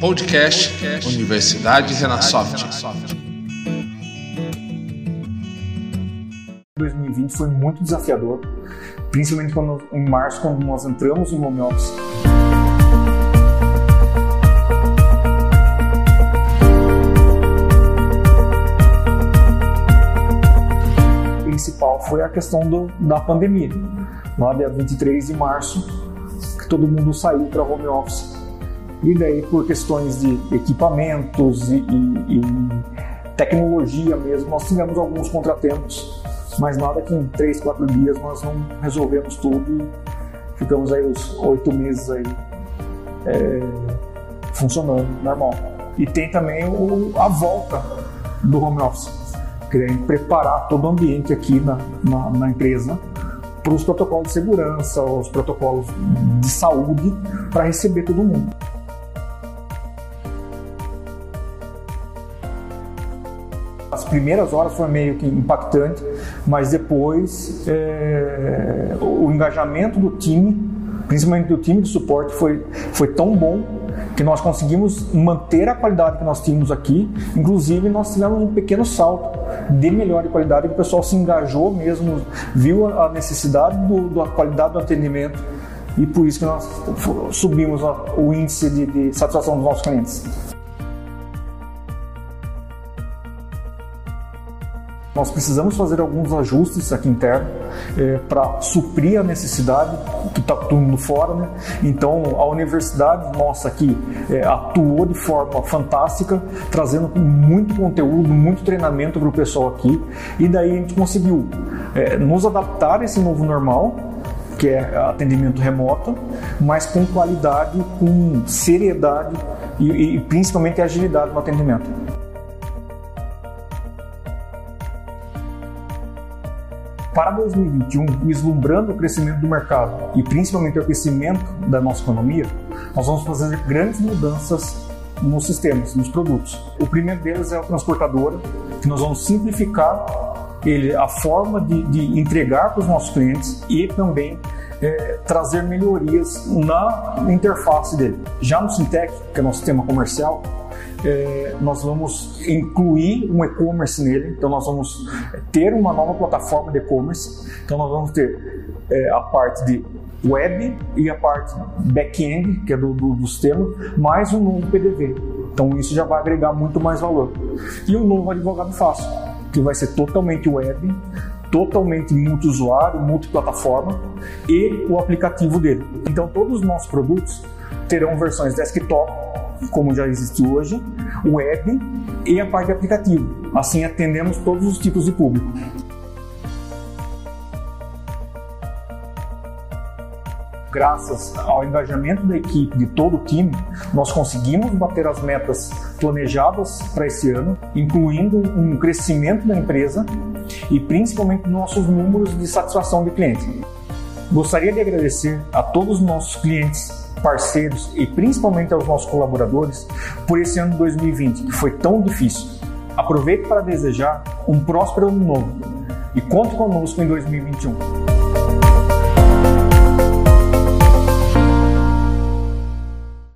Podcast Universidade Renasoft. 2020 foi muito desafiador, principalmente quando, em março, quando nós entramos em home office. Principal foi a questão do, da pandemia. Lá dia 23 de março, todo mundo saiu para home office. E daí, por questões de equipamentos e, e, e tecnologia mesmo, nós tivemos alguns contratempos mas nada que em três, quatro dias nós não resolvemos tudo ficamos aí os oito meses aí é, funcionando normal. E tem também o, a volta do home office, querendo preparar todo o ambiente aqui na, na, na empresa para os protocolos de segurança, os protocolos de saúde para receber todo mundo. As primeiras horas foi meio que impactante, mas depois é, o engajamento do time, principalmente do time de suporte, foi, foi tão bom que nós conseguimos manter a qualidade que nós tínhamos aqui. Inclusive, nós tivemos um pequeno salto de melhor qualidade, que o pessoal se engajou mesmo, viu a necessidade do, da qualidade do atendimento e por isso que nós subimos o índice de, de satisfação dos nossos clientes. Nós precisamos fazer alguns ajustes aqui interno é, para suprir a necessidade que está todo mundo fora. Né? Então, a universidade nossa aqui é, atuou de forma fantástica, trazendo muito conteúdo, muito treinamento para o pessoal aqui. E daí a gente conseguiu é, nos adaptar a esse novo normal, que é atendimento remoto, mas com qualidade, com seriedade e, e principalmente agilidade no atendimento. Para 2021, vislumbrando o crescimento do mercado e principalmente o crescimento da nossa economia, nós vamos fazer grandes mudanças nos sistemas, nos produtos. O primeiro deles é o transportador, que nós vamos simplificar ele, a forma de, de entregar para os nossos clientes e também é, trazer melhorias na interface dele. Já no Sintec, que é nosso sistema comercial, é, nós vamos incluir um e-commerce nele, então nós vamos ter uma nova plataforma de e-commerce, então nós vamos ter é, a parte de web e a parte back-end, que é do, do, do sistema, mais um novo PDV. Então isso já vai agregar muito mais valor. E um novo advogado fácil, que vai ser totalmente web, totalmente multi-usuário, multiplataforma e o aplicativo dele. Então todos os nossos produtos terão versões desktop como já existe hoje, web e a parte de aplicativo. Assim atendemos todos os tipos de público. Graças ao engajamento da equipe, de todo o time, nós conseguimos bater as metas planejadas para esse ano, incluindo um crescimento da empresa e principalmente nossos números de satisfação de cliente. Gostaria de agradecer a todos os nossos clientes parceiros e principalmente aos nossos colaboradores por esse ano de 2020 que foi tão difícil. Aproveito para desejar um próspero ano novo e conte conosco em 2021.